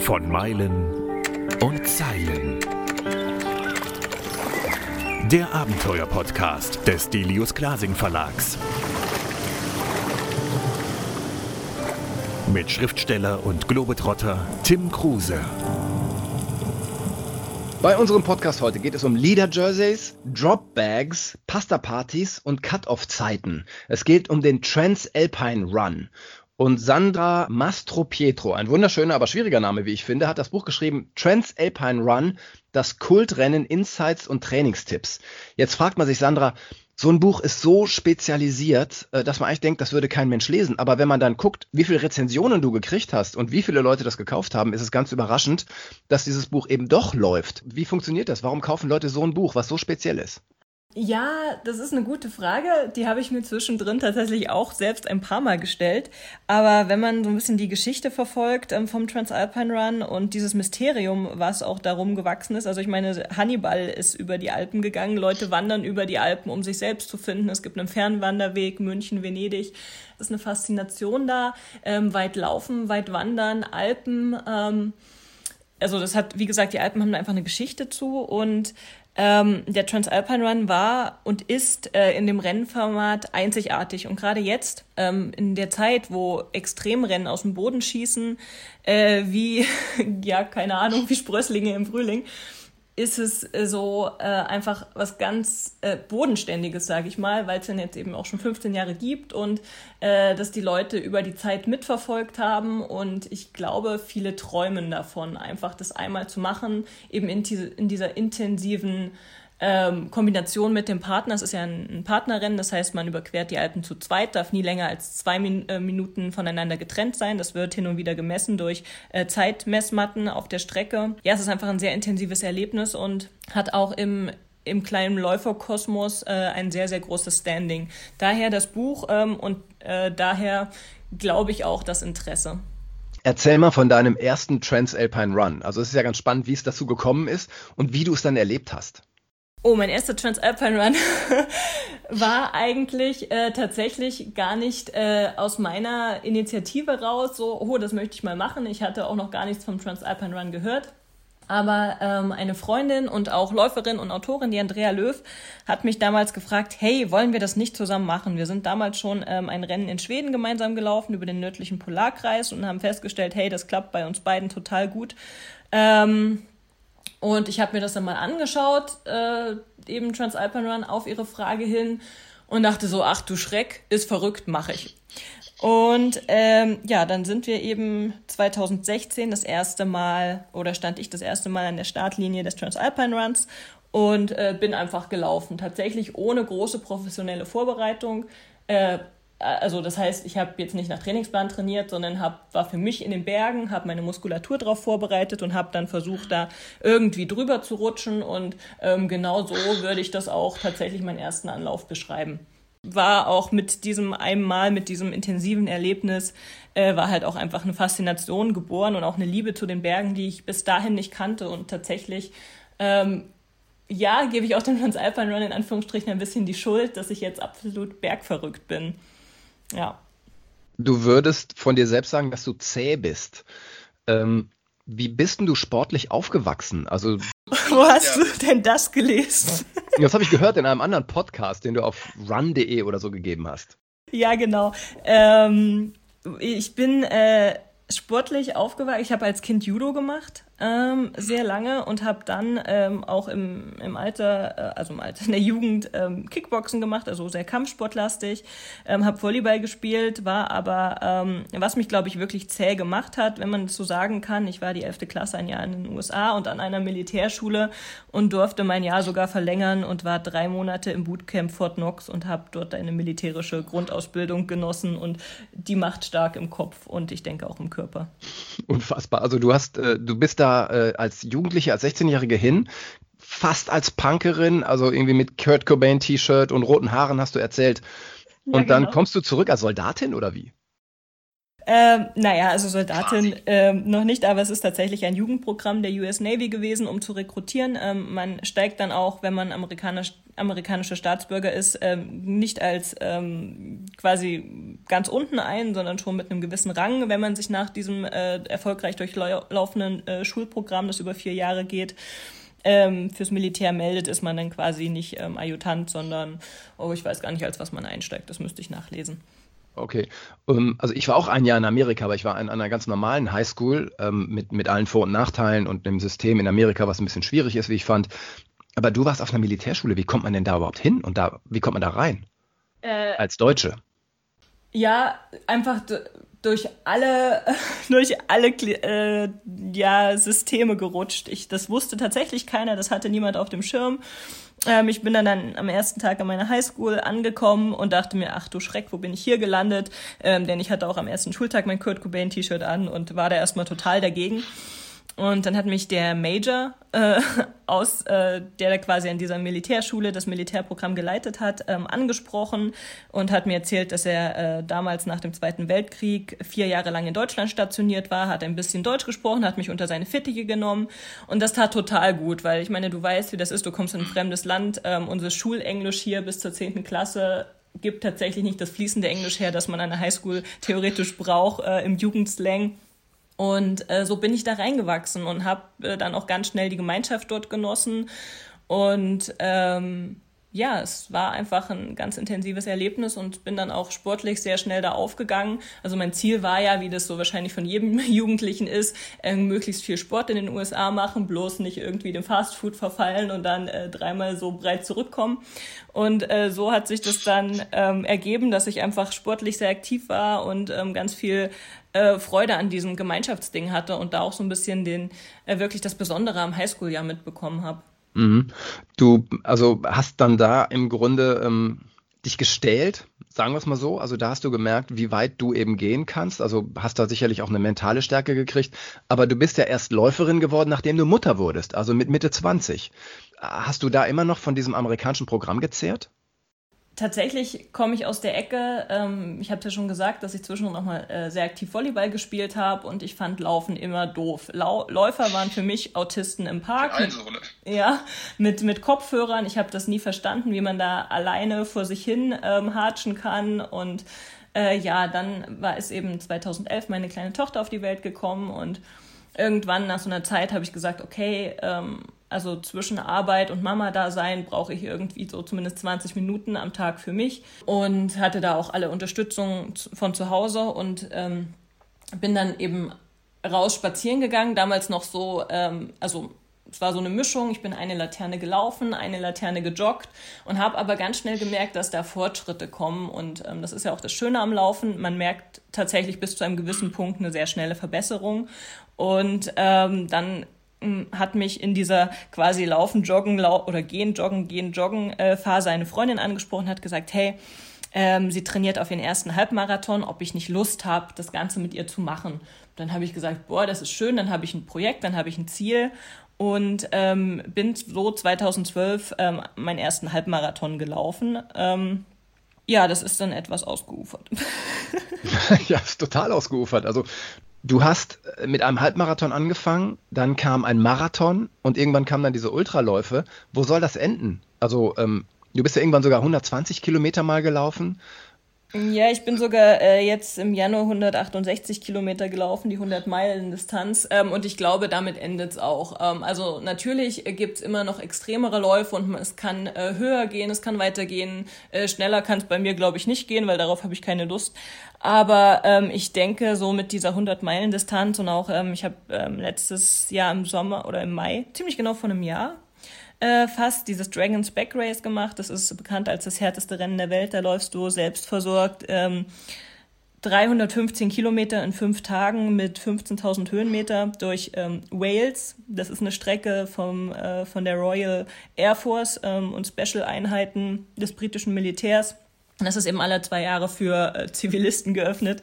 Von Meilen und Zeilen. Der Abenteuer-Podcast des Delius Glasing Verlags. Mit Schriftsteller und Globetrotter Tim Kruse. Bei unserem Podcast heute geht es um Leader-Jerseys, Drop-Bags, Pasta-Partys und Cut-Off-Zeiten. Es geht um den Trans-Alpine Run. Und Sandra Mastro Pietro, ein wunderschöner, aber schwieriger Name, wie ich finde, hat das Buch geschrieben Trans-Alpine Run, das Kultrennen, Insights und Trainingstipps. Jetzt fragt man sich, Sandra, so ein Buch ist so spezialisiert, äh, dass man eigentlich denkt, das würde kein Mensch lesen. Aber wenn man dann guckt, wie viele Rezensionen du gekriegt hast und wie viele Leute das gekauft haben, ist es ganz überraschend, dass dieses Buch eben doch läuft. Wie funktioniert das? Warum kaufen Leute so ein Buch, was so speziell ist? Ja, das ist eine gute Frage. Die habe ich mir zwischendrin tatsächlich auch selbst ein paar Mal gestellt. Aber wenn man so ein bisschen die Geschichte verfolgt ähm, vom Transalpine Run und dieses Mysterium, was auch darum gewachsen ist. Also ich meine, Hannibal ist über die Alpen gegangen. Leute wandern über die Alpen, um sich selbst zu finden. Es gibt einen Fernwanderweg, München, Venedig. Es ist eine Faszination da. Ähm, weit laufen, weit wandern, Alpen. Ähm, also das hat, wie gesagt, die Alpen haben da einfach eine Geschichte zu und ähm, der Transalpine Run war und ist äh, in dem Rennformat einzigartig. Und gerade jetzt, ähm, in der Zeit, wo Extremrennen aus dem Boden schießen, äh, wie, ja, keine Ahnung, wie Sprösslinge im Frühling, ist es äh, so äh, einfach was ganz äh, Bodenständiges, sage ich mal, weil es dann jetzt eben auch schon 15 Jahre gibt und äh, dass die Leute über die Zeit mitverfolgt haben. Und ich glaube, viele träumen davon, einfach das einmal zu machen, eben in, diese, in dieser intensiven ähm, Kombination mit dem Partner, es ist ja ein, ein, Partnerrennen, das heißt, man überquert die Alpen zu zweit, darf nie länger als zwei Min äh, Minuten voneinander getrennt sein. Das wird hin und wieder gemessen durch äh, Zeitmessmatten auf der Strecke. Ja, es ist einfach ein sehr intensives Erlebnis und hat auch im im kleinen Läuferkosmos äh, ein sehr, sehr großes Standing. Daher das Buch ähm, und äh, daher glaube ich auch das Interesse. Erzähl mal von deinem ersten Transalpine Run. Also es ist ja ganz spannend, wie es dazu gekommen ist und wie du es dann erlebt hast. Oh, mein erster Transalpine Run war eigentlich äh, tatsächlich gar nicht äh, aus meiner Initiative raus, so, oh, das möchte ich mal machen. Ich hatte auch noch gar nichts vom Transalpine Run gehört. Aber ähm, eine Freundin und auch Läuferin und Autorin, die Andrea Löw, hat mich damals gefragt, hey, wollen wir das nicht zusammen machen? Wir sind damals schon ähm, ein Rennen in Schweden gemeinsam gelaufen über den nördlichen Polarkreis und haben festgestellt, hey, das klappt bei uns beiden total gut. Ähm, und ich habe mir das dann mal angeschaut, äh, eben Transalpine Run, auf ihre Frage hin und dachte so, ach du Schreck, ist verrückt, mache ich. Und ähm, ja, dann sind wir eben 2016 das erste Mal, oder stand ich das erste Mal an der Startlinie des Transalpine Runs und äh, bin einfach gelaufen. Tatsächlich ohne große professionelle Vorbereitung. Äh, also das heißt, ich habe jetzt nicht nach Trainingsplan trainiert, sondern hab, war für mich in den Bergen, habe meine Muskulatur darauf vorbereitet und habe dann versucht, da irgendwie drüber zu rutschen. Und ähm, genau so würde ich das auch tatsächlich meinen ersten Anlauf beschreiben. War auch mit diesem einmal, mit diesem intensiven Erlebnis, äh, war halt auch einfach eine Faszination geboren und auch eine Liebe zu den Bergen, die ich bis dahin nicht kannte. Und tatsächlich ähm, ja, gebe ich auch dem Transalpine Run in Anführungsstrichen ein bisschen die Schuld, dass ich jetzt absolut bergverrückt bin. Ja. Du würdest von dir selbst sagen, dass du zäh bist. Ähm, wie bist denn du sportlich aufgewachsen? Also wo hast ja. du denn das gelesen? Das habe ich gehört in einem anderen Podcast, den du auf run.de oder so gegeben hast. Ja, genau. Ähm, ich bin äh, sportlich aufgewachsen. Ich habe als Kind Judo gemacht ähm, sehr lange und habe dann ähm, auch im, im Alter, äh, also im Alter in der Jugend ähm, Kickboxen gemacht, also sehr kampfsportlastig, ähm, habe Volleyball gespielt, war aber, ähm, was mich glaube ich wirklich zäh gemacht hat, wenn man das so sagen kann, ich war die elfte Klasse ein Jahr in den USA und an einer Militärschule und durfte mein Jahr sogar verlängern und war drei Monate im Bootcamp Fort Knox und habe dort eine militärische Grundausbildung genossen und die macht stark im Kopf und ich denke auch im Körper. Unfassbar. Also du hast, äh, du bist da da äh, als Jugendliche, als 16-Jährige hin, fast als Punkerin, also irgendwie mit Kurt Cobain T-Shirt und roten Haaren hast du erzählt. Und ja, dann genau. kommst du zurück als Soldatin oder wie? Ähm, naja, also Soldatin ähm, noch nicht, aber es ist tatsächlich ein Jugendprogramm der US Navy gewesen, um zu rekrutieren. Ähm, man steigt dann auch, wenn man amerikanisch, amerikanischer Staatsbürger ist, ähm, nicht als ähm, quasi ganz unten ein, sondern schon mit einem gewissen Rang, wenn man sich nach diesem äh, erfolgreich durchlaufenden äh, Schulprogramm, das über vier Jahre geht, ähm, fürs Militär meldet, ist man dann quasi nicht ähm, Adjutant, sondern, oh, ich weiß gar nicht, als was man einsteigt. Das müsste ich nachlesen. Okay. Um, ähm, also ich war auch ein Jahr in Amerika, aber ich war an, einer ganz normalen Highschool ähm, mit, mit allen Vor- und Nachteilen und einem System in Amerika, was ein bisschen schwierig ist, wie ich fand. Aber du warst auf einer Militärschule. Wie kommt man denn da überhaupt hin? Und da, wie kommt man da rein? Äh, Als Deutsche? Ja, einfach durch alle, durch alle äh, ja, Systeme gerutscht. Ich, das wusste tatsächlich keiner, das hatte niemand auf dem Schirm. Ähm, ich bin dann, dann am ersten Tag an meiner Highschool angekommen und dachte mir, ach du Schreck, wo bin ich hier gelandet? Ähm, denn ich hatte auch am ersten Schultag mein Kurt Cobain T-Shirt an und war da erstmal total dagegen. Und dann hat mich der Major äh, aus, äh, der da quasi an dieser Militärschule das Militärprogramm geleitet hat, ähm, angesprochen und hat mir erzählt, dass er äh, damals nach dem Zweiten Weltkrieg vier Jahre lang in Deutschland stationiert war, hat ein bisschen Deutsch gesprochen, hat mich unter seine Fittiche genommen und das tat total gut, weil ich meine, du weißt, wie das ist, du kommst in ein fremdes Land, ähm, unser Schulenglisch hier bis zur zehnten Klasse gibt tatsächlich nicht das fließende Englisch her, das man an der Highschool theoretisch braucht äh, im Jugendslang. Und äh, so bin ich da reingewachsen und habe äh, dann auch ganz schnell die Gemeinschaft dort genossen. Und ähm, ja, es war einfach ein ganz intensives Erlebnis und bin dann auch sportlich sehr schnell da aufgegangen. Also mein Ziel war ja, wie das so wahrscheinlich von jedem Jugendlichen ist, äh, möglichst viel Sport in den USA machen, bloß nicht irgendwie dem Fastfood verfallen und dann äh, dreimal so breit zurückkommen. Und äh, so hat sich das dann ähm, ergeben, dass ich einfach sportlich sehr aktiv war und ähm, ganz viel äh, Freude an diesem Gemeinschaftsding hatte und da auch so ein bisschen den äh, wirklich das Besondere am Highschool-Jahr mitbekommen habe. Mhm. Du, also hast dann da im Grunde ähm, dich gestellt, sagen wir es mal so. Also da hast du gemerkt, wie weit du eben gehen kannst. Also hast da sicherlich auch eine mentale Stärke gekriegt. Aber du bist ja erst Läuferin geworden, nachdem du Mutter wurdest, also mit Mitte 20. Hast du da immer noch von diesem amerikanischen Programm gezehrt? Tatsächlich komme ich aus der Ecke. Ähm, ich habe ja schon gesagt, dass ich zwischendurch noch mal äh, sehr aktiv Volleyball gespielt habe und ich fand Laufen immer doof. Lau Läufer waren für mich Autisten im Park. Mit, ja, mit, mit Kopfhörern. Ich habe das nie verstanden, wie man da alleine vor sich hin ähm, hatschen kann. Und äh, ja, dann war es eben 2011 meine kleine Tochter auf die Welt gekommen und irgendwann nach so einer Zeit habe ich gesagt, okay, ähm, also zwischen Arbeit und Mama-Dasein brauche ich irgendwie so zumindest 20 Minuten am Tag für mich und hatte da auch alle Unterstützung von zu Hause und ähm, bin dann eben raus spazieren gegangen, damals noch so, ähm, also es war so eine Mischung. Ich bin eine Laterne gelaufen, eine Laterne gejoggt und habe aber ganz schnell gemerkt, dass da Fortschritte kommen. Und ähm, das ist ja auch das Schöne am Laufen. Man merkt tatsächlich bis zu einem gewissen Punkt eine sehr schnelle Verbesserung. Und ähm, dann hat mich in dieser quasi Laufen, Joggen lau oder Gehen, Joggen, Gehen, Joggen äh, Phase eine Freundin angesprochen, hat gesagt, hey, ähm, sie trainiert auf ihren ersten Halbmarathon, ob ich nicht Lust habe, das Ganze mit ihr zu machen. Dann habe ich gesagt, boah, das ist schön, dann habe ich ein Projekt, dann habe ich ein Ziel und ähm, bin so 2012 ähm, meinen ersten Halbmarathon gelaufen. Ähm, ja, das ist dann etwas ausgeufert. ja, ist total ausgeufert. Also Du hast äh, mit einem Halbmarathon angefangen, dann kam ein Marathon und irgendwann kamen dann diese Ultraläufe. Wo soll das enden? Also ähm, du bist ja irgendwann sogar 120 Kilometer mal gelaufen. Ja, ich bin sogar äh, jetzt im Januar 168 Kilometer gelaufen, die 100 Meilen Distanz. Ähm, und ich glaube, damit endet's auch. Ähm, also natürlich gibt's immer noch extremere Läufe und es kann äh, höher gehen, es kann weitergehen. Äh, schneller kann es bei mir, glaube ich, nicht gehen, weil darauf habe ich keine Lust. Aber ähm, ich denke, so mit dieser 100 Meilen Distanz und auch, ähm, ich habe ähm, letztes Jahr im Sommer oder im Mai, ziemlich genau vor einem Jahr, äh, fast dieses Dragon's Back Race gemacht. Das ist bekannt als das härteste Rennen der Welt. Da läufst du selbstversorgt ähm, 315 Kilometer in fünf Tagen mit 15.000 Höhenmeter durch ähm, Wales. Das ist eine Strecke vom, äh, von der Royal Air Force ähm, und Special-Einheiten des britischen Militärs. Das ist eben alle zwei Jahre für äh, Zivilisten geöffnet.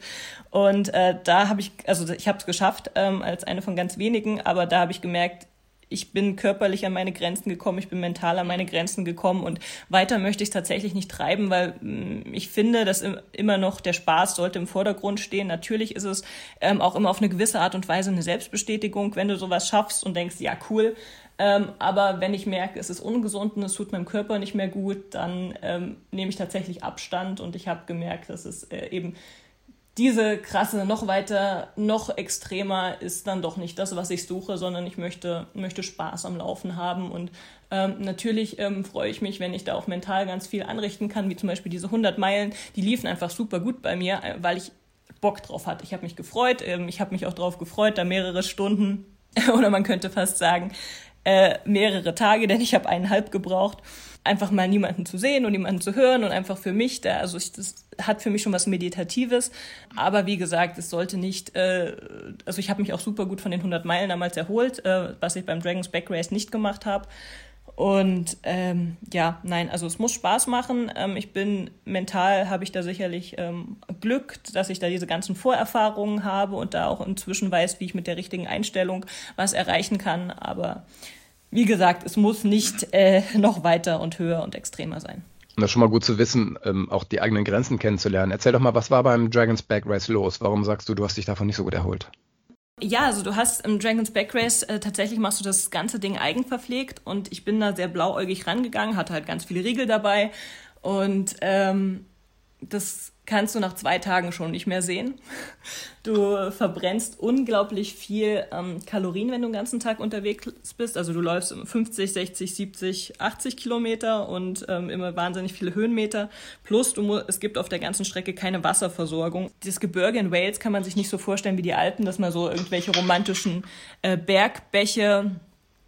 Und äh, da habe ich, also ich habe es geschafft ähm, als eine von ganz wenigen, aber da habe ich gemerkt, ich bin körperlich an meine Grenzen gekommen, ich bin mental an meine Grenzen gekommen und weiter möchte ich es tatsächlich nicht treiben, weil mm, ich finde, dass immer noch der Spaß sollte im Vordergrund stehen. Natürlich ist es ähm, auch immer auf eine gewisse Art und Weise eine Selbstbestätigung, wenn du sowas schaffst und denkst, ja cool. Ähm, aber wenn ich merke, es ist ungesund und es tut meinem Körper nicht mehr gut, dann ähm, nehme ich tatsächlich Abstand und ich habe gemerkt, dass es äh, eben diese krasse, noch weiter, noch extremer ist dann doch nicht das, was ich suche, sondern ich möchte, möchte Spaß am Laufen haben. Und ähm, natürlich ähm, freue ich mich, wenn ich da auch mental ganz viel anrichten kann, wie zum Beispiel diese 100 Meilen. Die liefen einfach super gut bei mir, äh, weil ich Bock drauf hatte. Ich habe mich gefreut. Ähm, ich habe mich auch drauf gefreut, da mehrere Stunden oder man könnte fast sagen äh, mehrere Tage, denn ich habe eineinhalb gebraucht einfach mal niemanden zu sehen und niemanden zu hören und einfach für mich da, also ich, das hat für mich schon was Meditatives. Aber wie gesagt, es sollte nicht, äh, also ich habe mich auch super gut von den 100 Meilen damals erholt, äh, was ich beim Dragons Back Race nicht gemacht habe. Und ähm, ja, nein, also es muss Spaß machen. Ähm, ich bin mental, habe ich da sicherlich ähm, Glück, dass ich da diese ganzen Vorerfahrungen habe und da auch inzwischen weiß, wie ich mit der richtigen Einstellung was erreichen kann. Aber wie gesagt, es muss nicht äh, noch weiter und höher und extremer sein. Das ist schon mal gut zu wissen, ähm, auch die eigenen Grenzen kennenzulernen. Erzähl doch mal, was war beim Dragon's Back Race los? Warum sagst du, du hast dich davon nicht so gut erholt? Ja, also du hast im Dragon's Back Race äh, tatsächlich machst du das ganze Ding eigenverpflegt und ich bin da sehr blauäugig rangegangen, hatte halt ganz viele Riegel dabei und ähm, das kannst du nach zwei Tagen schon nicht mehr sehen. Du verbrennst unglaublich viel ähm, Kalorien, wenn du den ganzen Tag unterwegs bist. Also du läufst 50, 60, 70, 80 Kilometer und ähm, immer wahnsinnig viele Höhenmeter. Plus du es gibt auf der ganzen Strecke keine Wasserversorgung. Das Gebirge in Wales kann man sich nicht so vorstellen wie die Alpen, dass man so irgendwelche romantischen äh, Bergbäche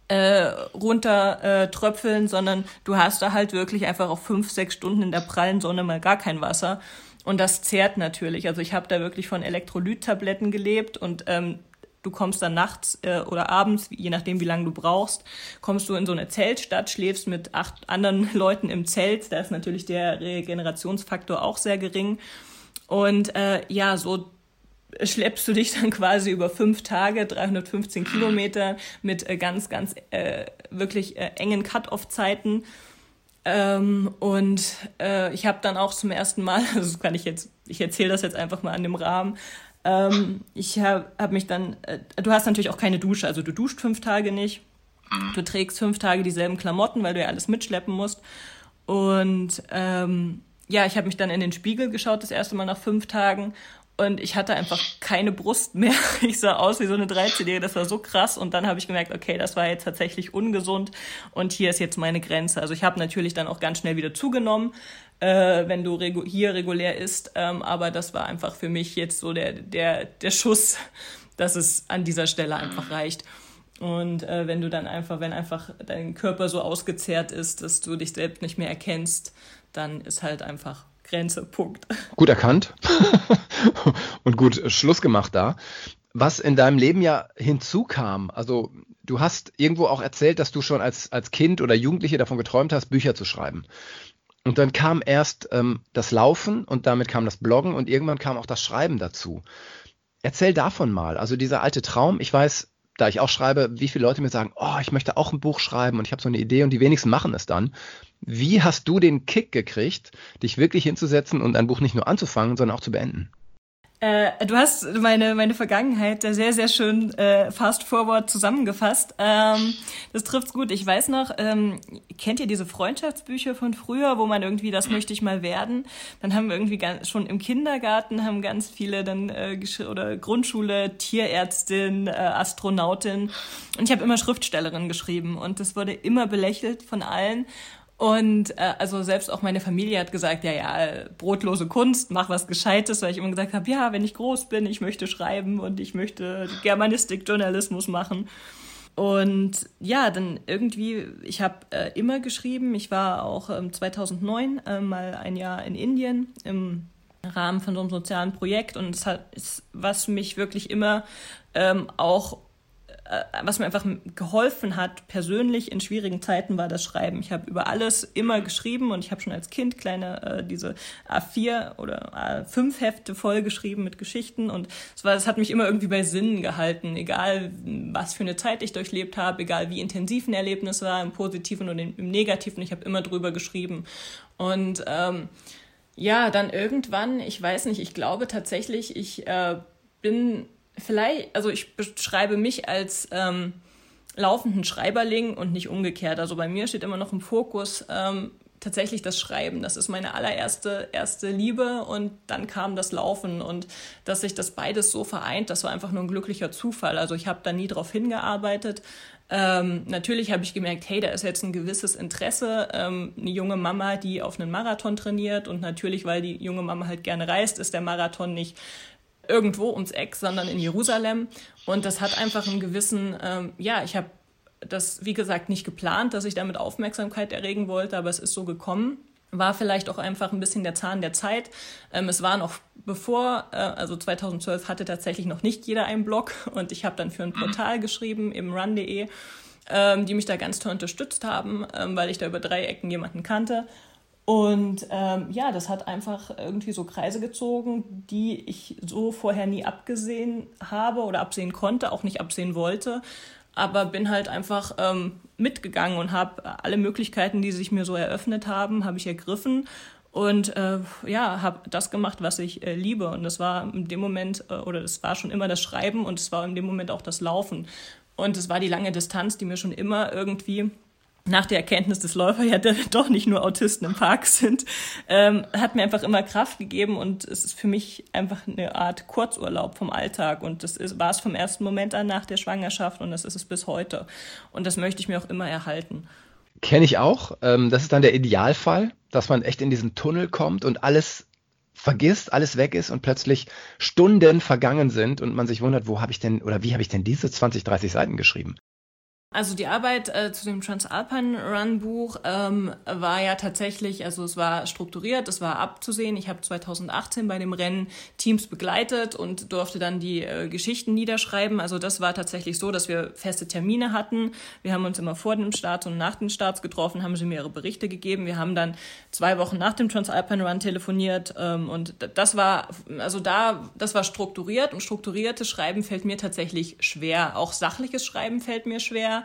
äh, runter äh, tröpfeln, sondern du hast da halt wirklich einfach auf fünf, sechs Stunden in der prallen Sonne mal gar kein Wasser. Und das zehrt natürlich. Also ich habe da wirklich von Elektrolyttabletten gelebt und ähm, du kommst dann nachts äh, oder abends, je nachdem wie lange du brauchst, kommst du in so eine Zeltstadt, schläfst mit acht anderen Leuten im Zelt. Da ist natürlich der Regenerationsfaktor auch sehr gering. Und äh, ja, so schleppst du dich dann quasi über fünf Tage, 315 Kilometer mit äh, ganz, ganz äh, wirklich äh, engen Cut-off-Zeiten ähm, und äh, ich habe dann auch zum ersten Mal, also kann ich jetzt, ich erzähle das jetzt einfach mal an dem Rahmen, ähm, ich habe hab mich dann, äh, du hast natürlich auch keine Dusche, also du duscht fünf Tage nicht, du trägst fünf Tage dieselben Klamotten, weil du ja alles mitschleppen musst. Und ähm, ja, ich habe mich dann in den Spiegel geschaut, das erste Mal nach fünf Tagen und ich hatte einfach keine Brust mehr. Ich sah aus wie so eine 13-Jährige. Das war so krass. Und dann habe ich gemerkt, okay, das war jetzt tatsächlich ungesund. Und hier ist jetzt meine Grenze. Also ich habe natürlich dann auch ganz schnell wieder zugenommen, äh, wenn du regu hier regulär isst. Ähm, aber das war einfach für mich jetzt so der, der, der Schuss, dass es an dieser Stelle einfach reicht. Und äh, wenn du dann einfach, wenn einfach dein Körper so ausgezehrt ist, dass du dich selbst nicht mehr erkennst, dann ist halt einfach Grenze, Punkt. Gut erkannt und gut Schluss gemacht da. Was in deinem Leben ja hinzukam, also du hast irgendwo auch erzählt, dass du schon als, als Kind oder Jugendliche davon geträumt hast, Bücher zu schreiben. Und dann kam erst ähm, das Laufen und damit kam das Bloggen und irgendwann kam auch das Schreiben dazu. Erzähl davon mal. Also dieser alte Traum, ich weiß, da ich auch schreibe, wie viele Leute mir sagen, oh, ich möchte auch ein Buch schreiben und ich habe so eine Idee und die wenigsten machen es dann. Wie hast du den Kick gekriegt, dich wirklich hinzusetzen und ein Buch nicht nur anzufangen, sondern auch zu beenden? Äh, du hast meine, meine Vergangenheit sehr, sehr schön äh, fast forward zusammengefasst. Ähm, das trifft's gut. Ich weiß noch, ähm, kennt ihr diese Freundschaftsbücher von früher, wo man irgendwie, das möchte ich mal werden? Dann haben wir irgendwie ganz, schon im Kindergarten haben ganz viele dann äh, oder Grundschule, Tierärztin, äh, Astronautin. Und ich habe immer Schriftstellerin geschrieben und das wurde immer belächelt von allen. Und äh, also selbst auch meine Familie hat gesagt, ja, ja, brotlose Kunst, mach was Gescheites, weil ich immer gesagt habe, ja, wenn ich groß bin, ich möchte schreiben und ich möchte Germanistik, Journalismus machen. Und ja, dann irgendwie, ich habe äh, immer geschrieben. Ich war auch ähm, 2009 äh, mal ein Jahr in Indien im Rahmen von so einem sozialen Projekt und es hat, ist, was mich wirklich immer ähm, auch was mir einfach geholfen hat, persönlich in schwierigen Zeiten, war das Schreiben. Ich habe über alles immer geschrieben und ich habe schon als Kind kleine, äh, diese A4 oder A5 Hefte voll geschrieben mit Geschichten und es war, das hat mich immer irgendwie bei Sinnen gehalten, egal was für eine Zeit ich durchlebt habe, egal wie intensiv ein Erlebnis war, im Positiven und im Negativen, ich habe immer drüber geschrieben. Und ähm, ja, dann irgendwann, ich weiß nicht, ich glaube tatsächlich, ich äh, bin vielleicht, also ich beschreibe mich als ähm, laufenden Schreiberling und nicht umgekehrt. Also bei mir steht immer noch im Fokus ähm, tatsächlich das Schreiben. Das ist meine allererste erste Liebe und dann kam das Laufen und dass sich das beides so vereint, das war einfach nur ein glücklicher Zufall. Also ich habe da nie drauf hingearbeitet. Ähm, natürlich habe ich gemerkt, hey, da ist jetzt ein gewisses Interesse. Ähm, eine junge Mama, die auf einen Marathon trainiert und natürlich, weil die junge Mama halt gerne reist, ist der Marathon nicht irgendwo ums Eck, sondern in Jerusalem. Und das hat einfach einen gewissen, ähm, ja, ich habe das, wie gesagt, nicht geplant, dass ich damit Aufmerksamkeit erregen wollte, aber es ist so gekommen. War vielleicht auch einfach ein bisschen der Zahn der Zeit. Ähm, es war noch bevor, äh, also 2012 hatte tatsächlich noch nicht jeder einen Blog und ich habe dann für ein Portal geschrieben, im run.de, ähm, die mich da ganz toll unterstützt haben, ähm, weil ich da über drei Ecken jemanden kannte. Und ähm, ja, das hat einfach irgendwie so Kreise gezogen, die ich so vorher nie abgesehen habe oder absehen konnte, auch nicht absehen wollte. Aber bin halt einfach ähm, mitgegangen und habe alle Möglichkeiten, die sich mir so eröffnet haben, habe ich ergriffen und äh, ja, habe das gemacht, was ich äh, liebe. Und das war in dem Moment, äh, oder das war schon immer das Schreiben und es war in dem Moment auch das Laufen. Und es war die lange Distanz, die mir schon immer irgendwie nach der Erkenntnis des Läufers ja doch nicht nur Autisten im Park sind, ähm, hat mir einfach immer Kraft gegeben und es ist für mich einfach eine Art Kurzurlaub vom Alltag und das ist, war es vom ersten Moment an nach der Schwangerschaft und das ist es bis heute und das möchte ich mir auch immer erhalten. Kenne ich auch. Ähm, das ist dann der Idealfall, dass man echt in diesen Tunnel kommt und alles vergisst, alles weg ist und plötzlich Stunden vergangen sind und man sich wundert, wo habe ich denn oder wie habe ich denn diese 20, 30 Seiten geschrieben? Also die Arbeit äh, zu dem Transalpine Run Buch ähm, war ja tatsächlich, also es war strukturiert, es war abzusehen. Ich habe 2018 bei dem Rennen Teams begleitet und durfte dann die äh, Geschichten niederschreiben. Also das war tatsächlich so, dass wir feste Termine hatten. Wir haben uns immer vor dem Start und nach dem Start getroffen, haben sie mir ihre Berichte gegeben. Wir haben dann zwei Wochen nach dem Transalpine Run telefoniert ähm, und das war, also da, das war strukturiert und strukturiertes Schreiben fällt mir tatsächlich schwer. Auch sachliches Schreiben fällt mir schwer.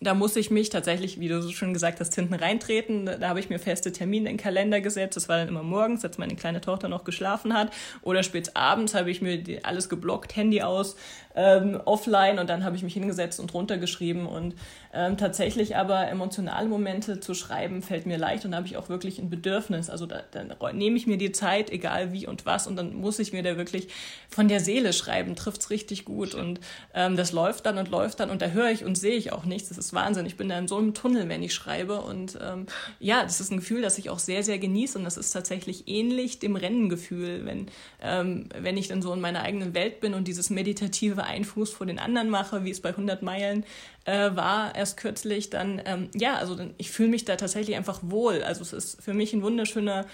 Da muss ich mich tatsächlich, wie du so schon gesagt hast, hinten reintreten. Da habe ich mir feste Termine in den Kalender gesetzt. Das war dann immer morgens, als meine kleine Tochter noch geschlafen hat. Oder spät abends habe ich mir alles geblockt, Handy aus, ähm, offline und dann habe ich mich hingesetzt und runtergeschrieben. Und ähm, tatsächlich aber emotionale Momente zu schreiben, fällt mir leicht und da habe ich auch wirklich ein Bedürfnis. Also da, dann nehme ich mir die Zeit, egal wie und was, und dann muss ich mir da wirklich von der Seele schreiben, trifft es richtig gut. Und ähm, das läuft dann und läuft dann und da höre ich und sehe ich auch nichts. Das ist Wahnsinn. Ich bin da in so einem Tunnel, wenn ich schreibe. Und ähm, ja, das ist ein Gefühl, das ich auch sehr, sehr genieße. Und das ist tatsächlich ähnlich dem Rennengefühl, wenn, ähm, wenn ich dann so in meiner eigenen Welt bin und dieses meditative einen Fuß vor den anderen mache, wie es bei 100 Meilen äh, war erst kürzlich, dann, ähm, ja, also dann, ich fühle mich da tatsächlich einfach wohl. Also es ist für mich ein wunderschöner,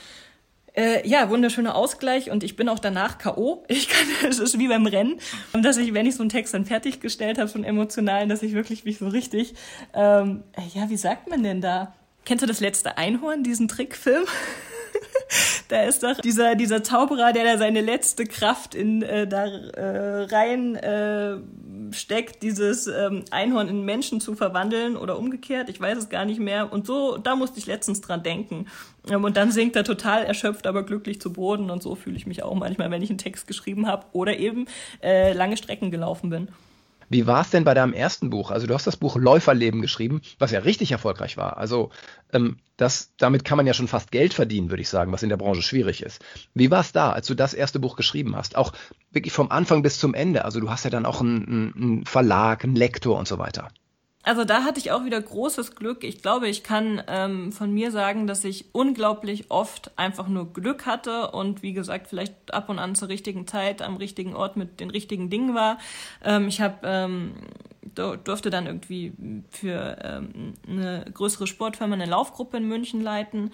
äh, ja, wunderschöner Ausgleich und ich bin auch danach K.O. Ich kann, es ist wie beim Rennen, dass ich, wenn ich so einen Text dann fertiggestellt habe, schon emotional, dass ich wirklich mich so richtig, ähm, ja, wie sagt man denn da? Kennst du das letzte Einhorn, diesen Trickfilm? da ist doch dieser, dieser Zauberer, der da seine letzte Kraft in äh, da äh, rein äh, steckt, dieses ähm, Einhorn in Menschen zu verwandeln oder umgekehrt, ich weiß es gar nicht mehr. Und so, da musste ich letztens dran denken. Ähm, und dann sinkt er total erschöpft, aber glücklich zu Boden. Und so fühle ich mich auch manchmal, wenn ich einen Text geschrieben habe oder eben äh, lange Strecken gelaufen bin. Wie war es denn bei deinem ersten Buch? Also du hast das Buch Läuferleben geschrieben, was ja richtig erfolgreich war. Also ähm, das, damit kann man ja schon fast Geld verdienen, würde ich sagen, was in der Branche schwierig ist. Wie war es da, als du das erste Buch geschrieben hast? Auch wirklich vom Anfang bis zum Ende. Also du hast ja dann auch einen, einen Verlag, einen Lektor und so weiter. Also da hatte ich auch wieder großes Glück. Ich glaube, ich kann ähm, von mir sagen, dass ich unglaublich oft einfach nur Glück hatte und wie gesagt, vielleicht ab und an zur richtigen Zeit am richtigen Ort mit den richtigen Dingen war. Ähm, ich habe ähm, durfte dann irgendwie für ähm, eine größere Sportfirma eine Laufgruppe in München leiten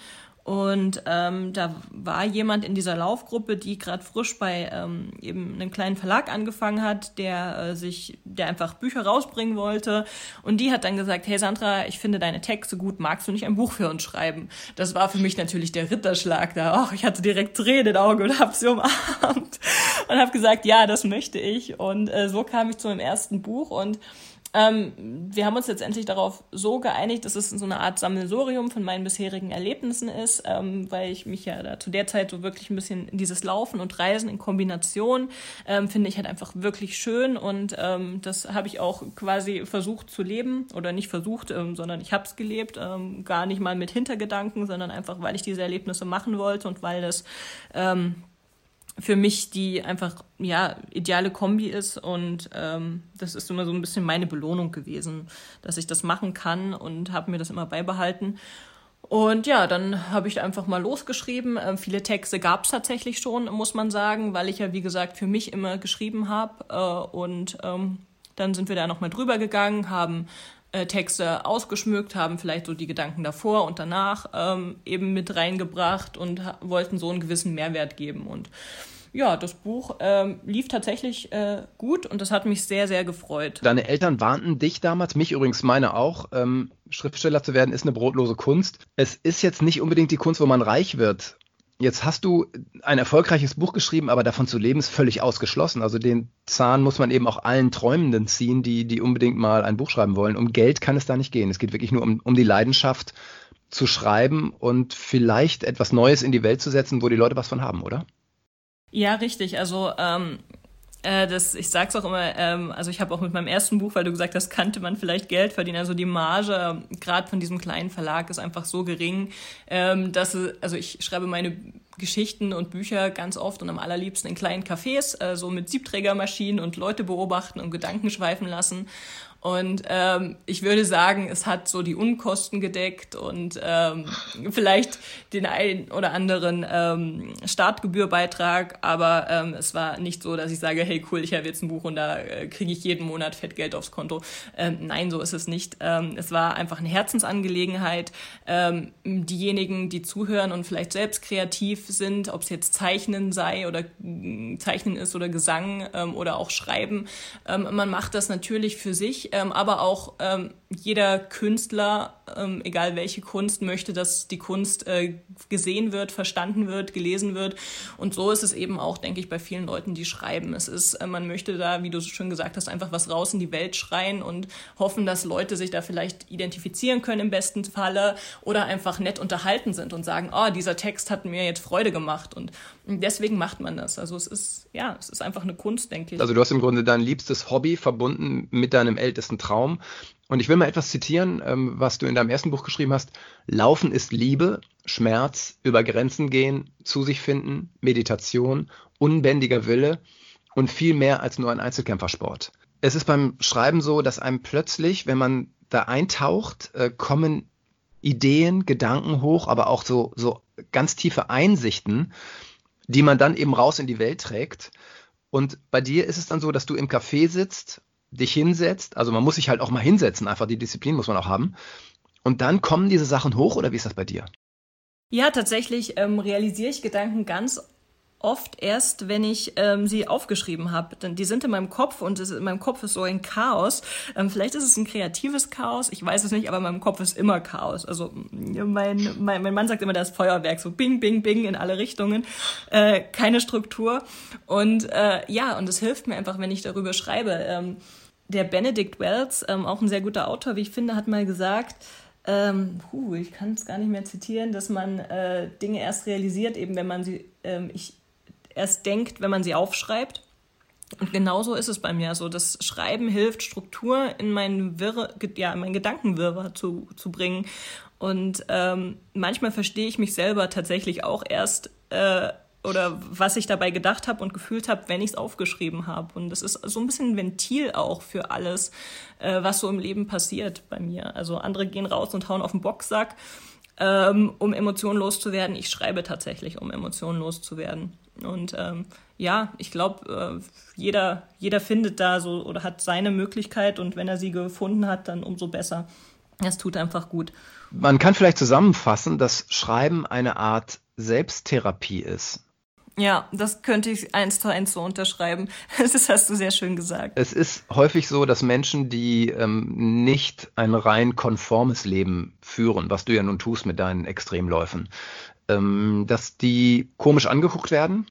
und ähm, da war jemand in dieser Laufgruppe, die gerade frisch bei ähm, eben einem kleinen Verlag angefangen hat, der äh, sich der einfach Bücher rausbringen wollte. Und die hat dann gesagt, hey Sandra, ich finde deine Texte gut, magst du nicht ein Buch für uns schreiben? Das war für mich natürlich der Ritterschlag da. Och, ich hatte direkt Tränen in den Augen und habe sie umarmt und habe gesagt, ja, das möchte ich. Und äh, so kam ich zu meinem ersten Buch und ähm, wir haben uns letztendlich darauf so geeinigt, dass es so eine Art Sammelsorium von meinen bisherigen Erlebnissen ist, ähm, weil ich mich ja da zu der Zeit so wirklich ein bisschen in dieses Laufen und Reisen in Kombination ähm, finde ich halt einfach wirklich schön und ähm, das habe ich auch quasi versucht zu leben oder nicht versucht, ähm, sondern ich habe es gelebt, ähm, gar nicht mal mit Hintergedanken, sondern einfach, weil ich diese Erlebnisse machen wollte und weil das für mich die einfach ja ideale Kombi ist und ähm, das ist immer so ein bisschen meine Belohnung gewesen, dass ich das machen kann und habe mir das immer beibehalten. Und ja, dann habe ich einfach mal losgeschrieben. Ähm, viele Texte gab es tatsächlich schon, muss man sagen, weil ich ja wie gesagt für mich immer geschrieben habe äh, und ähm, dann sind wir da nochmal drüber gegangen, haben äh, Texte ausgeschmückt, haben vielleicht so die Gedanken davor und danach ähm, eben mit reingebracht und wollten so einen gewissen Mehrwert geben. Und ja, das Buch ähm, lief tatsächlich äh, gut und das hat mich sehr, sehr gefreut. Deine Eltern warnten dich damals, mich übrigens meine auch, ähm, Schriftsteller zu werden ist eine brotlose Kunst. Es ist jetzt nicht unbedingt die Kunst, wo man reich wird. Jetzt hast du ein erfolgreiches Buch geschrieben, aber davon zu leben ist völlig ausgeschlossen. Also den Zahn muss man eben auch allen Träumenden ziehen, die, die unbedingt mal ein Buch schreiben wollen. Um Geld kann es da nicht gehen. Es geht wirklich nur um, um die Leidenschaft zu schreiben und vielleicht etwas Neues in die Welt zu setzen, wo die Leute was von haben, oder? Ja, richtig. Also ähm, äh, das, ich sag's auch immer, ähm, also ich habe auch mit meinem ersten Buch, weil du gesagt hast, kannte man vielleicht Geld verdienen. Also die Marge, ähm, gerade von diesem kleinen Verlag, ist einfach so gering, ähm, dass also ich schreibe meine Geschichten und Bücher ganz oft und am allerliebsten in kleinen Cafés, äh, so mit Siebträgermaschinen und Leute beobachten und Gedanken schweifen lassen. Und ähm, ich würde sagen, es hat so die Unkosten gedeckt und ähm, vielleicht den einen oder anderen ähm, Startgebührbeitrag, aber ähm, es war nicht so, dass ich sage, hey cool, ich habe jetzt ein Buch und da äh, kriege ich jeden Monat Fettgeld aufs Konto. Ähm, nein, so ist es nicht. Ähm, es war einfach eine Herzensangelegenheit. Ähm, diejenigen, die zuhören und vielleicht selbst kreativ sind, ob es jetzt Zeichnen sei oder äh, Zeichnen ist oder Gesang ähm, oder auch Schreiben, ähm, man macht das natürlich für sich aber auch ähm, jeder Künstler, ähm, egal welche Kunst, möchte, dass die Kunst äh, gesehen wird, verstanden wird, gelesen wird. Und so ist es eben auch, denke ich, bei vielen Leuten, die schreiben. Es ist, äh, man möchte da, wie du schon gesagt hast, einfach was raus in die Welt schreien und hoffen, dass Leute sich da vielleicht identifizieren können im besten Falle oder einfach nett unterhalten sind und sagen, oh, dieser Text hat mir jetzt Freude gemacht. Und deswegen macht man das. Also es ist, ja, es ist einfach eine Kunst, denke ich. Also du hast im Grunde dein liebstes Hobby verbunden mit deinem ältesten Traum. Und ich will mal etwas zitieren, ähm, was du in deinem ersten Buch geschrieben hast. Laufen ist Liebe, Schmerz, über Grenzen gehen, zu sich finden, Meditation, unbändiger Wille und viel mehr als nur ein Einzelkämpfersport. Es ist beim Schreiben so, dass einem plötzlich, wenn man da eintaucht, äh, kommen Ideen, Gedanken hoch, aber auch so, so ganz tiefe Einsichten, die man dann eben raus in die Welt trägt. Und bei dir ist es dann so, dass du im Café sitzt, dich hinsetzt, also man muss sich halt auch mal hinsetzen, einfach die Disziplin muss man auch haben. Und dann kommen diese Sachen hoch oder wie ist das bei dir? Ja, tatsächlich ähm, realisiere ich Gedanken ganz oft erst, wenn ich ähm, sie aufgeschrieben habe. Denn die sind in meinem Kopf und es, in meinem Kopf ist so ein Chaos. Ähm, vielleicht ist es ein kreatives Chaos, ich weiß es nicht, aber in meinem Kopf ist immer Chaos. Also mein, mein, mein Mann sagt immer, das Feuerwerk, so bing, bing, bing in alle Richtungen, äh, keine Struktur. Und äh, ja, und es hilft mir einfach, wenn ich darüber schreibe. Ähm, der Benedict Wells, ähm, auch ein sehr guter Autor, wie ich finde, hat mal gesagt, ähm, huh, ich kann es gar nicht mehr zitieren, dass man äh, Dinge erst realisiert, eben wenn man sie, ähm, ich erst denkt, wenn man sie aufschreibt. Und genauso ist es bei mir. Also das Schreiben hilft, Struktur in meinen ja, in Gedankenwirrwarr zu, zu bringen. Und ähm, manchmal verstehe ich mich selber tatsächlich auch erst äh, oder was ich dabei gedacht habe und gefühlt habe, wenn ich es aufgeschrieben habe. Und das ist so ein bisschen ein Ventil auch für alles, äh, was so im Leben passiert bei mir. Also andere gehen raus und hauen auf den Boxsack, ähm, um Emotionen loszuwerden. Ich schreibe tatsächlich, um Emotionen loszuwerden. Und ähm, ja, ich glaube, äh, jeder, jeder findet da so oder hat seine Möglichkeit und wenn er sie gefunden hat, dann umso besser. Es tut einfach gut. Man kann vielleicht zusammenfassen, dass Schreiben eine Art Selbsttherapie ist. Ja, das könnte ich eins zu eins so unterschreiben. Das hast du sehr schön gesagt. Es ist häufig so, dass Menschen, die ähm, nicht ein rein konformes Leben führen, was du ja nun tust mit deinen Extremläufen, ähm, dass die komisch angeguckt werden.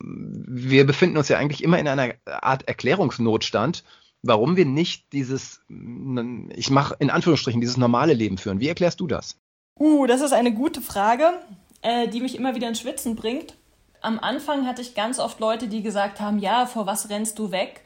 Wir befinden uns ja eigentlich immer in einer Art Erklärungsnotstand, warum wir nicht dieses, ich mache in Anführungsstrichen, dieses normale Leben führen. Wie erklärst du das? Uh, das ist eine gute Frage, äh, die mich immer wieder ins Schwitzen bringt. Am Anfang hatte ich ganz oft Leute, die gesagt haben, ja, vor was rennst du weg?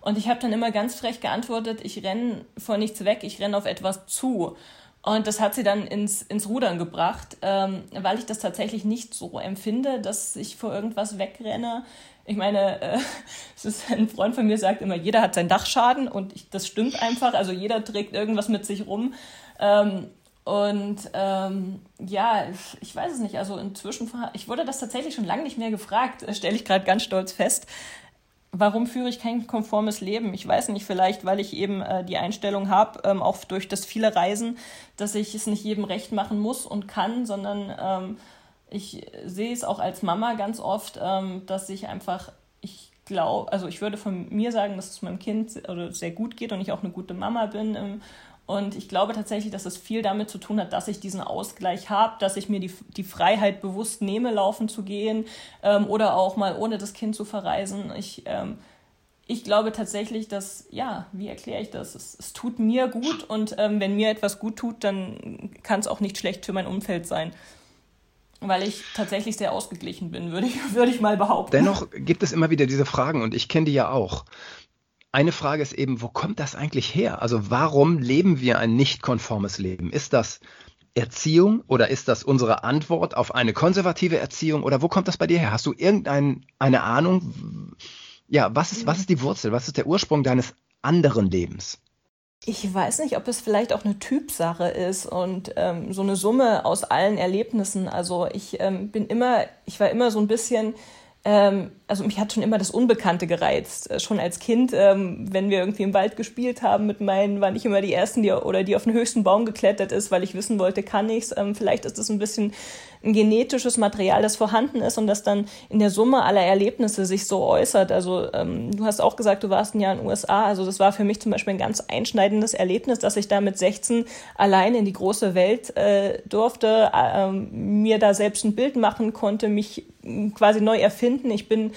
Und ich habe dann immer ganz frech geantwortet, ich renne vor nichts weg, ich renne auf etwas zu. Und das hat sie dann ins, ins Rudern gebracht, ähm, weil ich das tatsächlich nicht so empfinde, dass ich vor irgendwas wegrenne. Ich meine, äh, ist ein Freund von mir sagt immer, jeder hat seinen Dachschaden und ich, das stimmt einfach. Also jeder trägt irgendwas mit sich rum. Ähm, und ähm, ja, ich weiß es nicht. Also inzwischen, ich wurde das tatsächlich schon lange nicht mehr gefragt, stelle ich gerade ganz stolz fest. Warum führe ich kein konformes Leben? Ich weiß nicht, vielleicht, weil ich eben äh, die Einstellung habe, ähm, auch durch das viele Reisen, dass ich es nicht jedem recht machen muss und kann, sondern ähm, ich sehe es auch als Mama ganz oft, ähm, dass ich einfach, ich glaube, also ich würde von mir sagen, dass es meinem Kind sehr gut geht und ich auch eine gute Mama bin und ich glaube tatsächlich, dass es viel damit zu tun hat, dass ich diesen Ausgleich habe, dass ich mir die, die Freiheit bewusst nehme, laufen zu gehen ähm, oder auch mal ohne das Kind zu verreisen. Ich, ähm, ich glaube tatsächlich, dass, ja, wie erkläre ich das? Es, es tut mir gut und ähm, wenn mir etwas gut tut, dann kann es auch nicht schlecht für mein Umfeld sein. Weil ich tatsächlich sehr ausgeglichen bin, würde ich, würde ich mal behaupten. Dennoch gibt es immer wieder diese Fragen und ich kenne die ja auch. Eine Frage ist eben, wo kommt das eigentlich her? Also warum leben wir ein nicht konformes Leben? Ist das Erziehung oder ist das unsere Antwort auf eine konservative Erziehung oder wo kommt das bei dir her? Hast du irgendeine Ahnung? Ja, was ist, was ist die Wurzel? Was ist der Ursprung deines anderen Lebens? Ich weiß nicht, ob es vielleicht auch eine Typsache ist und ähm, so eine Summe aus allen Erlebnissen. Also ich ähm, bin immer, ich war immer so ein bisschen ähm, also mich hat schon immer das Unbekannte gereizt. Äh, schon als Kind, ähm, wenn wir irgendwie im Wald gespielt haben mit meinen, waren ich immer die Ersten, die oder die auf den höchsten Baum geklettert ist, weil ich wissen wollte, kann ich's. Ähm, vielleicht ist das ein bisschen ein genetisches Material, das vorhanden ist und das dann in der Summe aller Erlebnisse sich so äußert. Also ähm, du hast auch gesagt, du warst ein Jahr in den USA. Also das war für mich zum Beispiel ein ganz einschneidendes Erlebnis, dass ich da mit 16 allein in die große Welt äh, durfte, äh, mir da selbst ein Bild machen konnte, mich quasi neu erfinden. Ich bin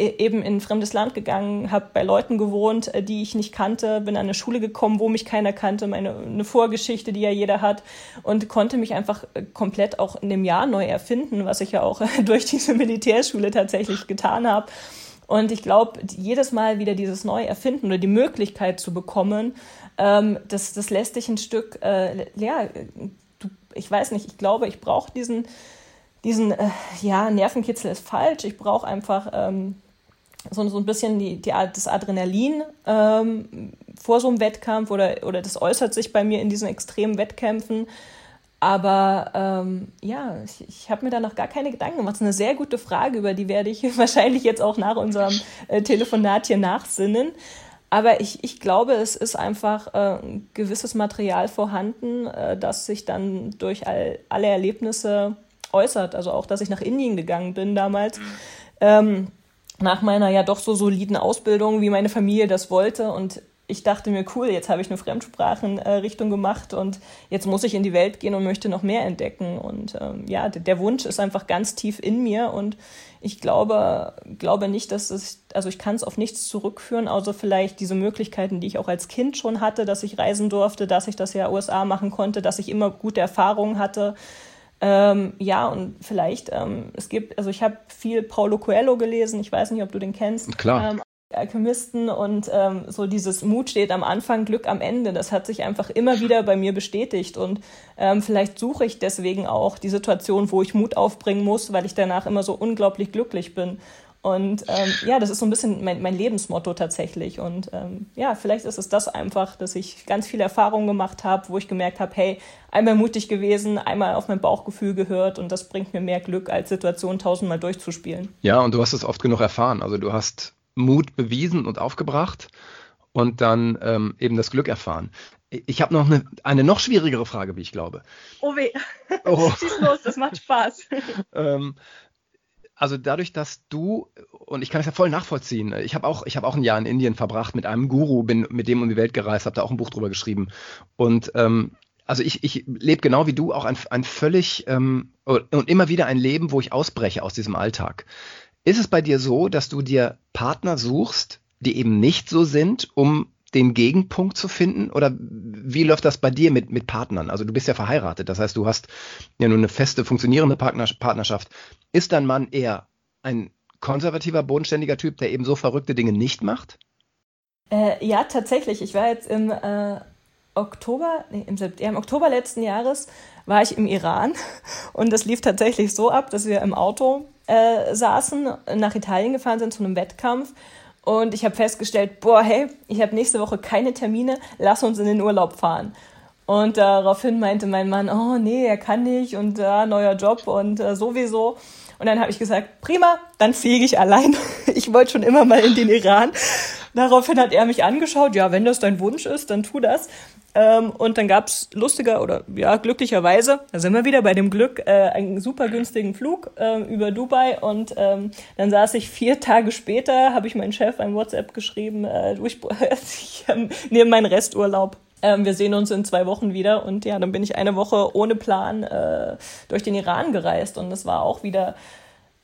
eben in ein fremdes Land gegangen, habe bei Leuten gewohnt, äh, die ich nicht kannte, bin an eine Schule gekommen, wo mich keiner kannte, meine eine Vorgeschichte, die ja jeder hat und konnte mich einfach äh, komplett auch in dem Jahr neu erfinden, was ich ja auch durch diese Militärschule tatsächlich getan habe. Und ich glaube, jedes Mal wieder dieses Neuerfinden oder die Möglichkeit zu bekommen, ähm, das, das lässt dich ein Stück, äh, ja, du, ich weiß nicht, ich glaube, ich brauche diesen, diesen, äh, ja, Nervenkitzel ist falsch. Ich brauche einfach ähm, so, so ein bisschen die, die, das Adrenalin ähm, vor so einem Wettkampf oder, oder das äußert sich bei mir in diesen extremen Wettkämpfen. Aber ähm, ja, ich, ich habe mir da noch gar keine Gedanken gemacht. Das ist eine sehr gute Frage, über die werde ich wahrscheinlich jetzt auch nach unserem äh, Telefonat hier nachsinnen. Aber ich, ich glaube, es ist einfach äh, ein gewisses Material vorhanden, äh, das sich dann durch all, alle Erlebnisse äußert. Also auch, dass ich nach Indien gegangen bin damals. Mhm. Ähm, nach meiner ja doch so soliden Ausbildung, wie meine Familie das wollte. Und ich dachte mir, cool, jetzt habe ich eine Fremdsprachenrichtung äh, gemacht und jetzt muss ich in die Welt gehen und möchte noch mehr entdecken. Und ähm, ja, der Wunsch ist einfach ganz tief in mir und ich glaube, glaube nicht, dass es, also ich kann es auf nichts zurückführen, außer vielleicht diese Möglichkeiten, die ich auch als Kind schon hatte, dass ich reisen durfte, dass ich das ja USA machen konnte, dass ich immer gute Erfahrungen hatte ähm, ja, und vielleicht, ähm, es gibt, also ich habe viel Paulo Coelho gelesen, ich weiß nicht, ob du den kennst. Klar. Ähm, Alchemisten und ähm, so dieses Mut steht am Anfang, Glück am Ende. Das hat sich einfach immer wieder bei mir bestätigt und ähm, vielleicht suche ich deswegen auch die Situation, wo ich Mut aufbringen muss, weil ich danach immer so unglaublich glücklich bin. Und ähm, ja, das ist so ein bisschen mein, mein Lebensmotto tatsächlich. Und ähm, ja, vielleicht ist es das einfach, dass ich ganz viele Erfahrungen gemacht habe, wo ich gemerkt habe, hey, einmal mutig gewesen, einmal auf mein Bauchgefühl gehört und das bringt mir mehr Glück, als Situationen tausendmal durchzuspielen. Ja, und du hast es oft genug erfahren. Also du hast Mut bewiesen und aufgebracht und dann ähm, eben das Glück erfahren. Ich habe noch eine, eine noch schwierigere Frage, wie ich glaube. Oh weh. Oh. Schieß los, das macht Spaß. ähm, also dadurch, dass du, und ich kann es ja voll nachvollziehen, ich habe auch, ich auch ein Jahr in Indien verbracht mit einem Guru, bin mit dem um die Welt gereist, habe da auch ein Buch drüber geschrieben. Und ähm, also ich, ich lebe genau wie du auch ein, ein völlig ähm, und immer wieder ein Leben, wo ich ausbreche aus diesem Alltag. Ist es bei dir so, dass du dir Partner suchst, die eben nicht so sind, um den Gegenpunkt zu finden? Oder wie läuft das bei dir mit, mit Partnern? Also du bist ja verheiratet, das heißt, du hast ja nur eine feste, funktionierende Partnerschaft. Ist dein Mann eher ein konservativer, bodenständiger Typ, der eben so verrückte Dinge nicht macht? Äh, ja, tatsächlich. Ich war jetzt im äh, Oktober, nee, im, ja, im Oktober letzten Jahres war ich im Iran und das lief tatsächlich so ab, dass wir im Auto äh, saßen, nach Italien gefahren sind zu einem Wettkampf und ich habe festgestellt, boah, hey, ich habe nächste Woche keine Termine, lass uns in den Urlaub fahren. Und daraufhin meinte mein Mann, oh nee, er kann nicht und äh, neuer Job und äh, sowieso. Und dann habe ich gesagt, prima, dann fliege ich allein. ich wollte schon immer mal in den Iran. Daraufhin hat er mich angeschaut, ja, wenn das dein Wunsch ist, dann tu das. Ähm, und dann gab's lustiger oder ja, glücklicherweise, da sind wir wieder bei dem Glück, äh, einen super günstigen Flug äh, über Dubai. Und ähm, dann saß ich vier Tage später, habe ich meinen Chef ein WhatsApp geschrieben, äh, ich, ich äh, nehme meinen Resturlaub. Ähm, wir sehen uns in zwei Wochen wieder und ja, dann bin ich eine Woche ohne Plan äh, durch den Iran gereist und das war auch wieder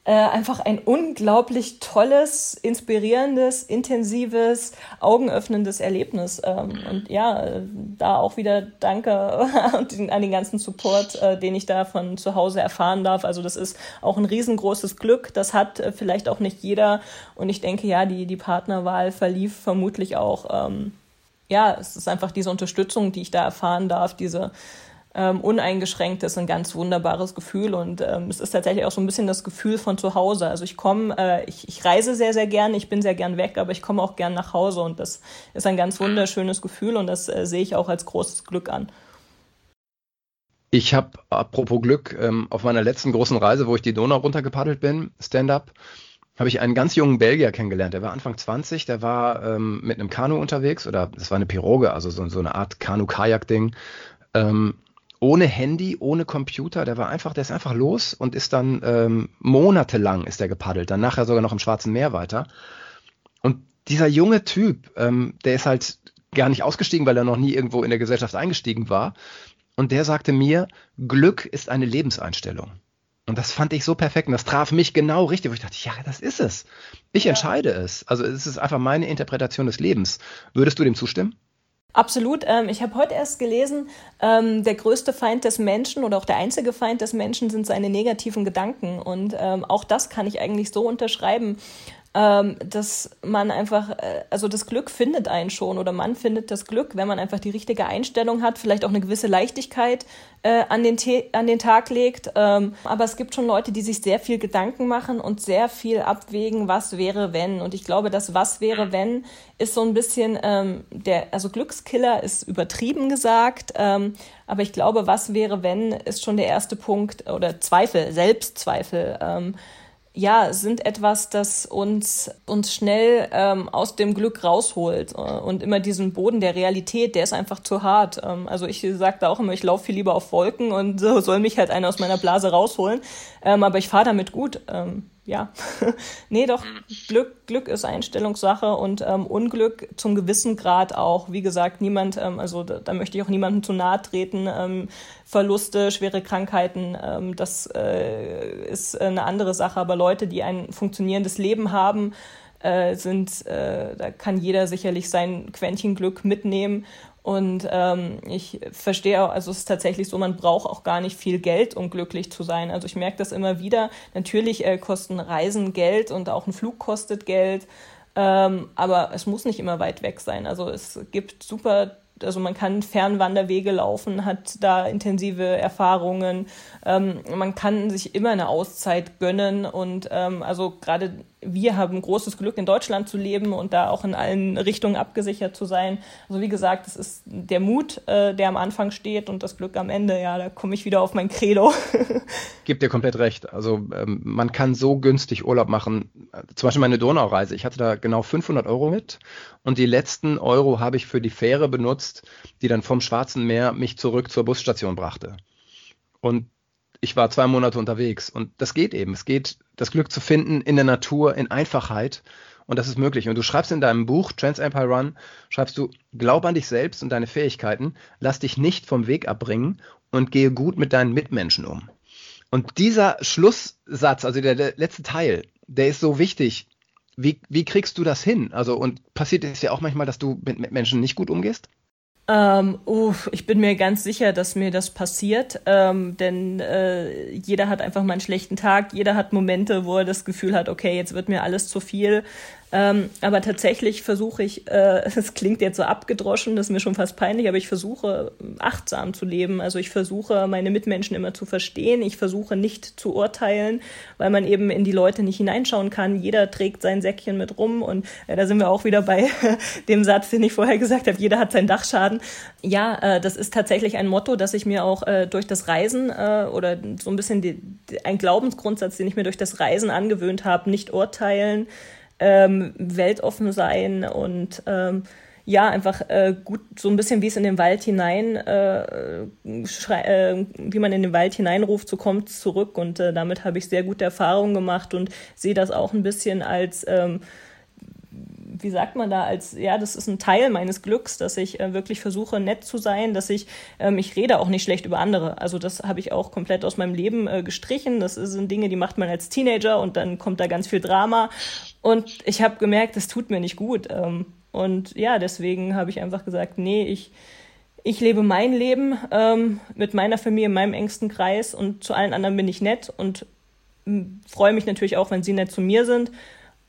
äh, einfach ein unglaublich tolles, inspirierendes, intensives, augenöffnendes Erlebnis. Ähm, und ja, da auch wieder Danke an den ganzen Support, äh, den ich da von zu Hause erfahren darf. Also das ist auch ein riesengroßes Glück. Das hat äh, vielleicht auch nicht jeder. Und ich denke, ja, die, die Partnerwahl verlief vermutlich auch. Ähm, ja, es ist einfach diese Unterstützung, die ich da erfahren darf, diese ähm, uneingeschränkt ist ein ganz wunderbares Gefühl und ähm, es ist tatsächlich auch so ein bisschen das Gefühl von zu Hause. Also ich komme, äh, ich, ich reise sehr, sehr gern, ich bin sehr gern weg, aber ich komme auch gern nach Hause und das ist ein ganz wunderschönes Gefühl und das äh, sehe ich auch als großes Glück an. Ich habe, apropos Glück, ähm, auf meiner letzten großen Reise, wo ich die Donau runtergepaddelt bin, Stand-up, habe ich einen ganz jungen Belgier kennengelernt. Der war Anfang 20, der war ähm, mit einem Kanu unterwegs oder das war eine Piroge, also so, so eine Art Kanu-Kajak-Ding. Ähm, ohne Handy, ohne Computer, der war einfach, der ist einfach los und ist dann ähm, monatelang ist er gepaddelt, dann nachher sogar noch im Schwarzen Meer weiter. Und dieser junge Typ, ähm, der ist halt gar nicht ausgestiegen, weil er noch nie irgendwo in der Gesellschaft eingestiegen war. Und der sagte mir, Glück ist eine Lebenseinstellung. Und das fand ich so perfekt und das traf mich genau richtig, wo ich dachte, ja, das ist es. Ich ja. entscheide es. Also es ist einfach meine Interpretation des Lebens. Würdest du dem zustimmen? Absolut. Ähm, ich habe heute erst gelesen, ähm, der größte Feind des Menschen oder auch der einzige Feind des Menschen sind seine negativen Gedanken. Und ähm, auch das kann ich eigentlich so unterschreiben ähm, dass man einfach, äh, also das Glück findet einen schon oder man findet das Glück, wenn man einfach die richtige Einstellung hat, vielleicht auch eine gewisse Leichtigkeit äh, an, den an den Tag legt. Ähm, aber es gibt schon Leute, die sich sehr viel Gedanken machen und sehr viel abwägen, was wäre, wenn. Und ich glaube, das Was wäre, wenn ist so ein bisschen ähm, der, also Glückskiller ist übertrieben gesagt, ähm, aber ich glaube, was wäre, wenn ist schon der erste Punkt oder Zweifel, Selbstzweifel. Ähm, ja, sind etwas, das uns, uns schnell ähm, aus dem Glück rausholt. Äh, und immer diesen Boden der Realität, der ist einfach zu hart. Ähm, also ich sage da auch immer, ich laufe viel lieber auf Wolken und so soll mich halt einer aus meiner Blase rausholen. Ähm, aber ich fahre damit gut. Ähm, ja, nee, doch, Glück, Glück ist Einstellungssache und ähm, Unglück zum gewissen Grad auch. Wie gesagt, niemand, ähm, also da, da, möchte ich auch niemandem zu nahe treten. Verluste, schwere Krankheiten, ähm, das äh, ist eine andere Sache. Aber Leute, die ein funktionierendes Leben haben, äh, sind, äh, da kann jeder sicherlich sein Quäntchen Glück mitnehmen. Und ähm, ich verstehe auch, also es ist tatsächlich so, man braucht auch gar nicht viel Geld, um glücklich zu sein. Also ich merke das immer wieder. Natürlich äh, kosten Reisen Geld und auch ein Flug kostet Geld. Ähm, aber es muss nicht immer weit weg sein. Also es gibt super also man kann Fernwanderwege laufen, hat da intensive Erfahrungen. Ähm, man kann sich immer eine Auszeit gönnen und ähm, also gerade wir haben großes Glück, in Deutschland zu leben und da auch in allen Richtungen abgesichert zu sein. Also wie gesagt, es ist der Mut, äh, der am Anfang steht und das Glück am Ende. Ja, da komme ich wieder auf mein Credo. Gibt dir komplett recht. Also ähm, man kann so günstig Urlaub machen. Zum Beispiel meine Donaureise. Ich hatte da genau 500 Euro mit und die letzten Euro habe ich für die Fähre benutzt, die dann vom Schwarzen Meer mich zurück zur Busstation brachte. Und ich war zwei Monate unterwegs. Und das geht eben. Es geht, das Glück zu finden in der Natur, in Einfachheit. Und das ist möglich. Und du schreibst in deinem Buch Trans Empire Run, schreibst du, glaub an dich selbst und deine Fähigkeiten, lass dich nicht vom Weg abbringen und gehe gut mit deinen Mitmenschen um. Und dieser Schlusssatz, also der, der letzte Teil, der ist so wichtig. Wie, wie kriegst du das hin? Also, und passiert es ja auch manchmal, dass du mit, mit Menschen nicht gut umgehst? Ähm, uff, ich bin mir ganz sicher, dass mir das passiert, ähm, denn äh, jeder hat einfach mal einen schlechten Tag, jeder hat Momente, wo er das Gefühl hat, okay, jetzt wird mir alles zu viel, ähm, aber tatsächlich versuche ich, äh, es klingt jetzt so abgedroschen, das ist mir schon fast peinlich, aber ich versuche achtsam zu leben. Also ich versuche meine Mitmenschen immer zu verstehen. Ich versuche nicht zu urteilen, weil man eben in die Leute nicht hineinschauen kann. Jeder trägt sein Säckchen mit rum und äh, da sind wir auch wieder bei dem Satz, den ich vorher gesagt habe, jeder hat seinen Dachschaden. Ja, äh, das ist tatsächlich ein Motto, das ich mir auch äh, durch das Reisen äh, oder so ein bisschen die, ein Glaubensgrundsatz, den ich mir durch das Reisen angewöhnt habe, nicht urteilen ähm, weltoffen sein und ähm, ja, einfach äh, gut, so ein bisschen wie es in den Wald hinein, äh, äh, wie man in den Wald hineinruft, so kommt zurück. Und äh, damit habe ich sehr gute Erfahrungen gemacht und sehe das auch ein bisschen als, ähm, wie sagt man da, als, ja, das ist ein Teil meines Glücks, dass ich äh, wirklich versuche, nett zu sein, dass ich, ähm, ich rede auch nicht schlecht über andere. Also das habe ich auch komplett aus meinem Leben äh, gestrichen. Das sind Dinge, die macht man als Teenager und dann kommt da ganz viel Drama. Und ich habe gemerkt, das tut mir nicht gut. Ähm, und ja, deswegen habe ich einfach gesagt, nee, ich, ich lebe mein Leben ähm, mit meiner Familie, in meinem engsten Kreis und zu allen anderen bin ich nett und freue mich natürlich auch, wenn sie nett zu mir sind.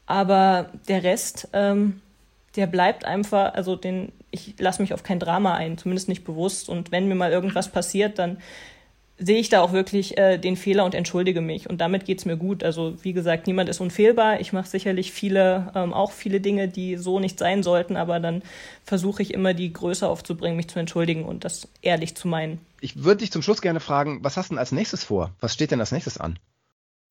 Aber der Rest, ähm, der bleibt einfach, also den, ich lasse mich auf kein Drama ein, zumindest nicht bewusst. Und wenn mir mal irgendwas passiert, dann sehe ich da auch wirklich äh, den Fehler und entschuldige mich. Und damit geht's mir gut. Also wie gesagt, niemand ist unfehlbar. Ich mache sicherlich viele, ähm, auch viele Dinge, die so nicht sein sollten, aber dann versuche ich immer die Größe aufzubringen, mich zu entschuldigen und das ehrlich zu meinen. Ich würde dich zum Schluss gerne fragen, was hast du denn als nächstes vor? Was steht denn als nächstes an?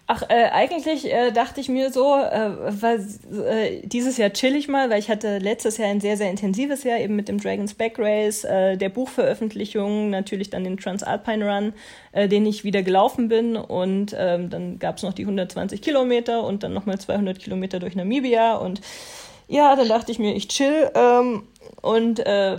Ach, äh, eigentlich äh, dachte ich mir so, äh, war, äh, dieses Jahr chill ich mal, weil ich hatte letztes Jahr ein sehr, sehr intensives Jahr, eben mit dem Dragon's Back Race, äh, der Buchveröffentlichung, natürlich dann den Transalpine Run, äh, den ich wieder gelaufen bin und ähm, dann gab's noch die 120 Kilometer und dann nochmal 200 Kilometer durch Namibia und ja, dann dachte ich mir, ich chill ähm, und äh,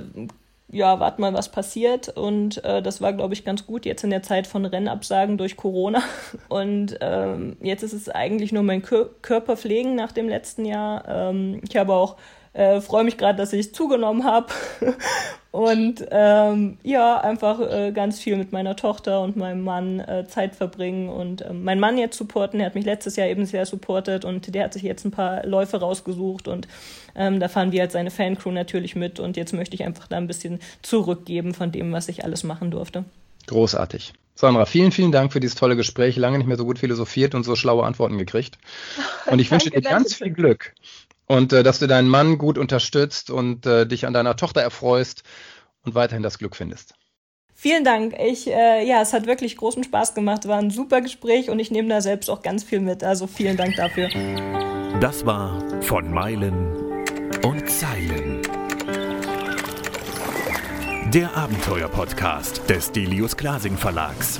ja, warte mal, was passiert. Und äh, das war, glaube ich, ganz gut jetzt in der Zeit von Rennabsagen durch Corona. Und ähm, jetzt ist es eigentlich nur mein Kör Körper pflegen nach dem letzten Jahr. Ähm, ich habe auch äh, freue mich gerade, dass ich zugenommen habe und ähm, ja, einfach äh, ganz viel mit meiner Tochter und meinem Mann äh, Zeit verbringen und ähm, meinen Mann jetzt supporten. Er hat mich letztes Jahr eben sehr supportet und der hat sich jetzt ein paar Läufe rausgesucht und ähm, da fahren wir als seine Fancrew natürlich mit und jetzt möchte ich einfach da ein bisschen zurückgeben von dem, was ich alles machen durfte. Großartig. Sandra, vielen, vielen Dank für dieses tolle Gespräch. Lange nicht mehr so gut philosophiert und so schlaue Antworten gekriegt. Und ich wünsche dir ganz viel Glück und äh, dass du deinen Mann gut unterstützt und äh, dich an deiner Tochter erfreust und weiterhin das Glück findest. Vielen Dank. Ich, äh, ja, es hat wirklich großen Spaß gemacht. War ein super Gespräch und ich nehme da selbst auch ganz viel mit. Also vielen Dank dafür. Das war von Meilen und Zeilen. Der Abenteuer-Podcast des Delius Glasing Verlags.